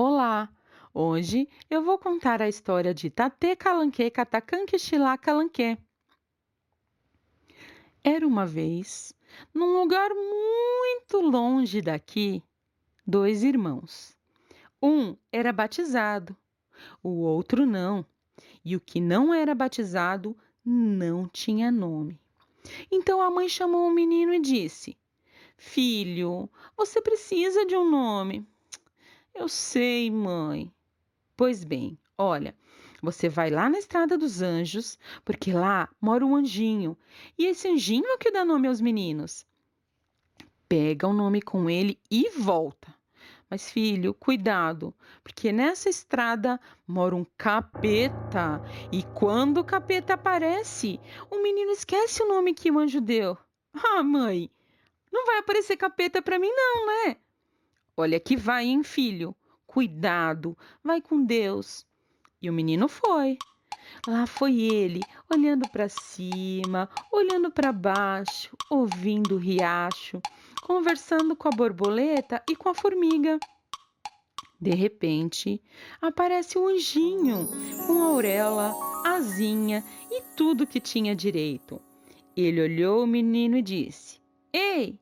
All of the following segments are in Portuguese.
Olá! Hoje eu vou contar a história de Tate Calanque Catacanque Xilá Calanque. Era uma vez, num lugar muito longe daqui, dois irmãos. Um era batizado, o outro não, e o que não era batizado não tinha nome. Então a mãe chamou o menino e disse: Filho, você precisa de um nome. Eu sei, mãe. Pois bem, olha, você vai lá na Estrada dos Anjos, porque lá mora um anjinho, e esse anjinho é o que dá nome aos meninos. Pega o nome com ele e volta. Mas, filho, cuidado, porque nessa estrada mora um capeta. E quando o capeta aparece, o menino esquece o nome que o anjo deu. Ah, mãe, não vai aparecer capeta para mim, não, né? Olha que vai, hein, filho? Cuidado, vai com Deus. E o menino foi. Lá foi ele, olhando para cima, olhando para baixo, ouvindo o riacho, conversando com a borboleta e com a formiga. De repente, aparece um anjinho com auréola, asinha e tudo que tinha direito. Ele olhou o menino e disse: Ei,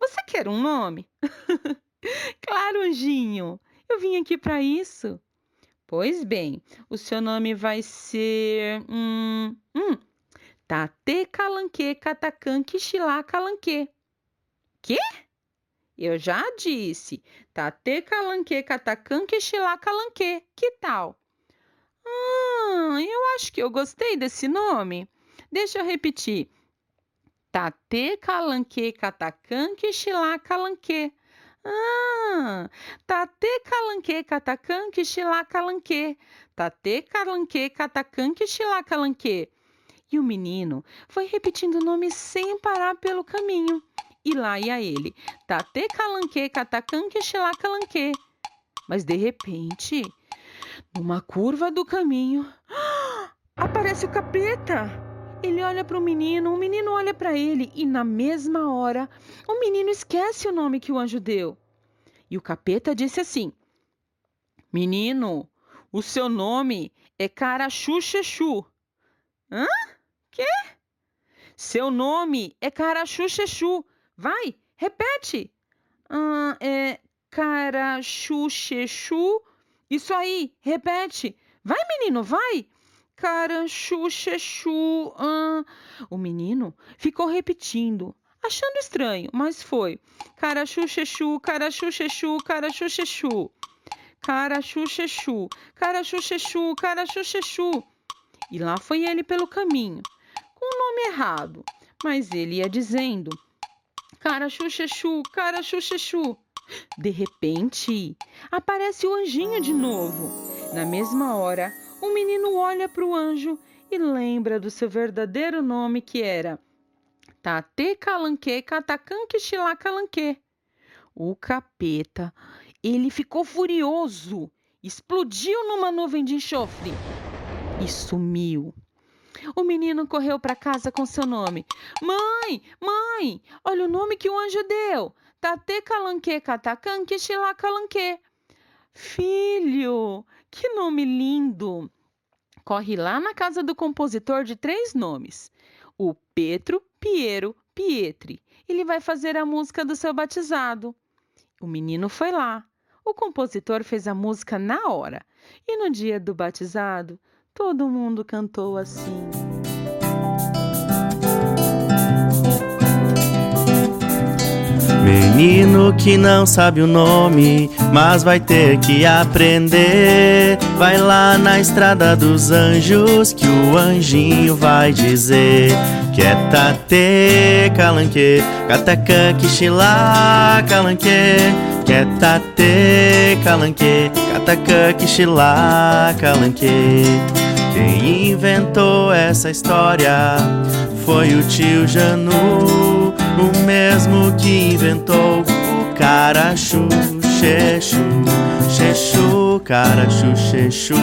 você quer um nome? claro, anjinho, eu vim aqui para isso. Pois bem, o seu nome vai ser. Hum, hum, Tate Calanque Catacan Quixilá Calanque. Quê? Eu já disse. Tate Calanque Catacan Quixilá Calanque. Que tal? Ah, eu acho que eu gostei desse nome. Deixa eu repetir. Tate calanque catacanque xilá calanque. Ah, tate calanque catacanque xilá calanque. Tate calanque catacanque xilá calanque. E o menino foi repetindo o nome sem parar pelo caminho. E lá ia ele. Tate calanque catacanque xilá calanque. Mas de repente, numa curva do caminho, aparece o capeta. Ele olha para o menino, o menino olha para ele e, na mesma hora, o menino esquece o nome que o anjo deu. E o capeta disse assim: Menino, o seu nome é Carachu Chechu. Hã? Quê? Seu nome é Carachu Chechu. Vai, repete. Ah, é Carachu Chechu. Isso aí, repete. Vai, menino, vai. Caranchu, chechu. Ah. O menino ficou repetindo, achando estranho, mas foi. Carachu, chechu, carachu, chechu, carachu, chechu. Carachu, chechu, carachu, chechu, carachu, chechu. E lá foi ele pelo caminho, com o nome errado, mas ele ia dizendo: Carachu, chechu, carachu, chechu. De repente, aparece o anjinho de novo. Na mesma hora, o menino olha para o anjo e lembra do seu verdadeiro nome que era Tate Calanque Catacanque Xilá Calanque. O capeta, ele ficou furioso, explodiu numa nuvem de enxofre e sumiu. O menino correu para casa com seu nome. Mãe, mãe, olha o nome que o anjo deu. Tate Calanque Catacanque Xilá Calanque. Filho, que nome lindo! Corre lá na casa do compositor de três nomes, o Petro Piero Pietri. Ele vai fazer a música do seu batizado. O menino foi lá. O compositor fez a música na hora. E no dia do batizado, todo mundo cantou assim. Menino que não sabe o nome, mas vai ter que aprender. Vai lá na estrada dos anjos que o anjinho vai dizer. Que é tate calanque, catacã xilá calanque. Que é tate calanque, catacã xilá calanque. Quem inventou essa história foi o tio Janu o mesmo que inventou o carachu, chechu, chechu, carachu, chechu,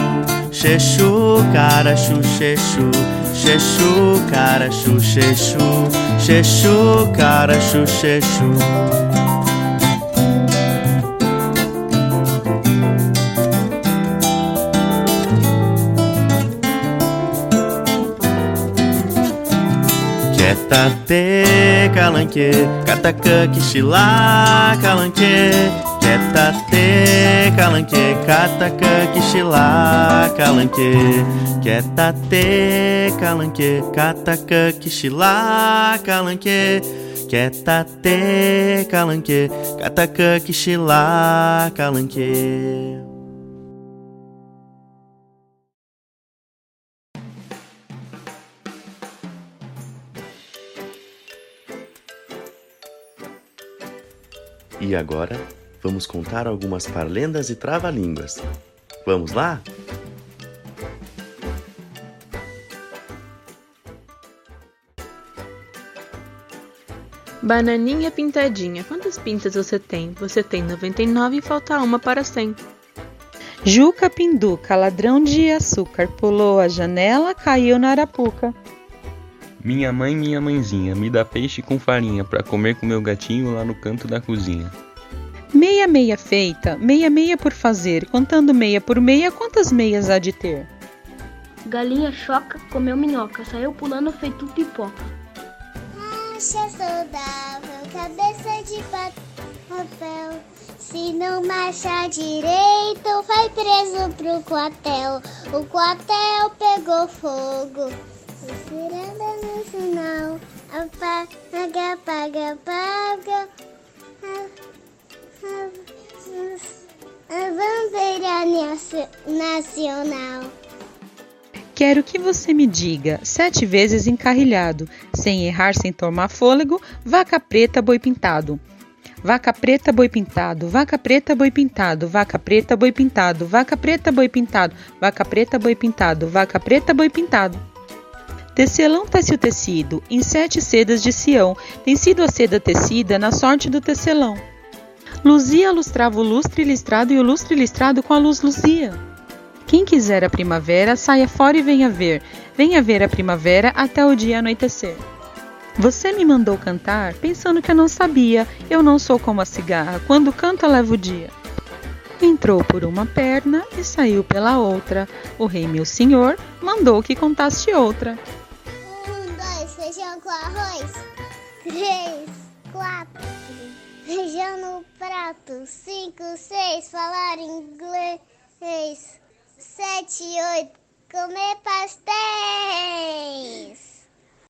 chechu, carachu, chechu, chechu, carachu, chechu, chechu, carachu, chechu. Tate calanque, catacã quixilá calanque, tate calanque, catacã quixilá calanque, tate calanque, catacã quixilá calanque, tate calanque, catacã quixilá calanque. E agora, vamos contar algumas parlendas e trava-línguas. Vamos lá? Bananinha pintadinha, quantas pintas você tem? Você tem 99 e falta uma para 100. Juca Pinduca, ladrão de açúcar, pulou a janela, caiu na arapuca. Minha mãe, minha mãezinha, me dá peixe com farinha para comer com meu gatinho lá no canto da cozinha. Meia meia feita, meia meia por fazer, contando meia por meia, quantas meias há de ter? Galinha choca, comeu minhoca, saiu pulando feito pipoca. Marcha saudável, cabeça de papel. Se não marchar direito, vai preso pro quartel. O quartel pegou fogo. Ciranda nacional, apaga, apaga, apaga. A bandeira nacional. Quero que você me diga, sete vezes encarrilhado, sem errar, sem tomar fôlego, vaca preta, boi pintado. Vaca preta, boi pintado, vaca preta, boi pintado, vaca preta, boi pintado, vaca preta, boi pintado, vaca preta, boi pintado, vaca preta, boi pintado. Tecelão tece o tecido, em sete sedas de Sião, tem sido a seda tecida na sorte do tecelão. Luzia lustrava o lustre listrado e o lustre listrado com a luz luzia. Quem quiser a primavera, saia fora e venha ver, venha ver a primavera até o dia anoitecer. Você me mandou cantar, pensando que eu não sabia, eu não sou como a cigarra, quando canta leva o dia. Entrou por uma perna e saiu pela outra. O rei, meu senhor, mandou que contasse outra. Com arroz. Três, quatro, feijão no prato. Cinco, seis, falar inglês. Sete, oito, comer pastéis.